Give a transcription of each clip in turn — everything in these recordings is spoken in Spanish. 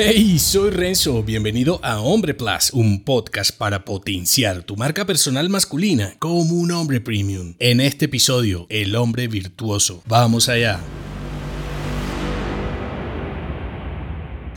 Hey, soy Renzo, bienvenido a Hombre Plus, un podcast para potenciar tu marca personal masculina como un hombre premium. En este episodio, el hombre virtuoso. Vamos allá.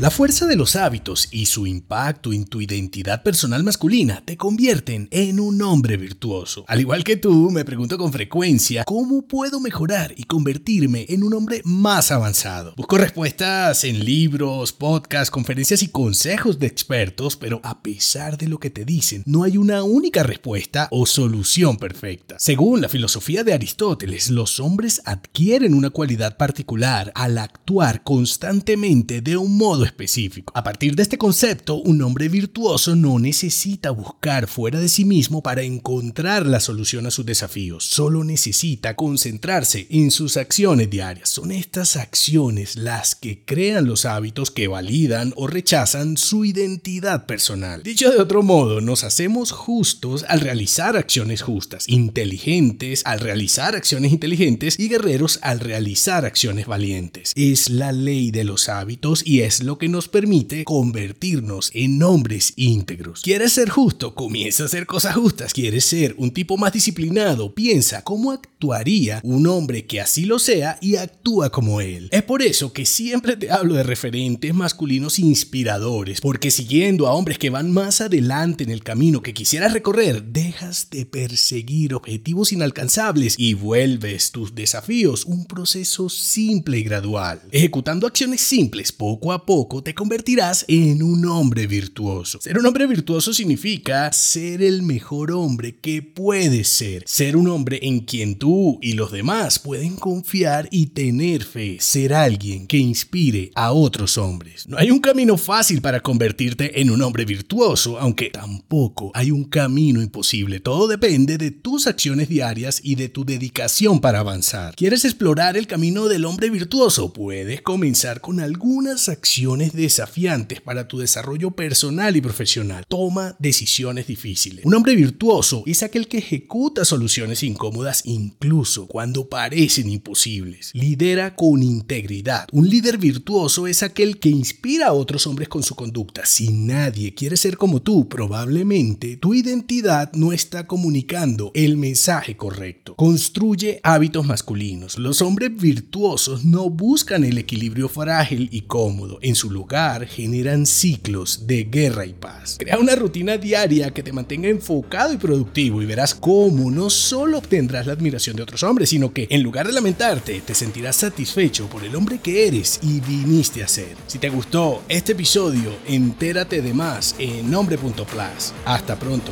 La fuerza de los hábitos y su impacto en tu identidad personal masculina te convierten en un hombre virtuoso. Al igual que tú, me pregunto con frecuencia cómo puedo mejorar y convertirme en un hombre más avanzado. Busco respuestas en libros, podcasts, conferencias y consejos de expertos, pero a pesar de lo que te dicen, no hay una única respuesta o solución perfecta. Según la filosofía de Aristóteles, los hombres adquieren una cualidad particular al actuar constantemente de un modo específico. A partir de este concepto, un hombre virtuoso no necesita buscar fuera de sí mismo para encontrar la solución a sus desafíos, solo necesita concentrarse en sus acciones diarias. Son estas acciones las que crean los hábitos que validan o rechazan su identidad personal. Dicho de otro modo, nos hacemos justos al realizar acciones justas, inteligentes al realizar acciones inteligentes y guerreros al realizar acciones valientes. Es la ley de los hábitos y es lo que nos permite convertirnos en hombres íntegros. ¿Quieres ser justo? Comienza a hacer cosas justas. ¿Quieres ser un tipo más disciplinado? Piensa cómo actuaría un hombre que así lo sea y actúa como él. Es por eso que siempre te hablo de referentes masculinos inspiradores, porque siguiendo a hombres que van más adelante en el camino que quisieras recorrer, dejas de perseguir objetivos inalcanzables y vuelves tus desafíos un proceso simple y gradual. Ejecutando acciones simples poco a poco, te convertirás en un hombre virtuoso. Ser un hombre virtuoso significa ser el mejor hombre que puedes ser. Ser un hombre en quien tú y los demás pueden confiar y tener fe. Ser alguien que inspire a otros hombres. No hay un camino fácil para convertirte en un hombre virtuoso, aunque tampoco hay un camino imposible. Todo depende de tus acciones diarias y de tu dedicación para avanzar. ¿Quieres explorar el camino del hombre virtuoso? Puedes comenzar con algunas acciones desafiantes para tu desarrollo personal y profesional. Toma decisiones difíciles. Un hombre virtuoso es aquel que ejecuta soluciones incómodas incluso cuando parecen imposibles. Lidera con integridad. Un líder virtuoso es aquel que inspira a otros hombres con su conducta. Si nadie quiere ser como tú, probablemente tu identidad no está comunicando el mensaje correcto. Construye hábitos masculinos. Los hombres virtuosos no buscan el equilibrio frágil y cómodo. En su lugar generan ciclos de guerra y paz. Crea una rutina diaria que te mantenga enfocado y productivo y verás cómo no solo obtendrás la admiración de otros hombres, sino que en lugar de lamentarte, te sentirás satisfecho por el hombre que eres y viniste a ser. Si te gustó este episodio, entérate de más en nombre.plus. Hasta pronto.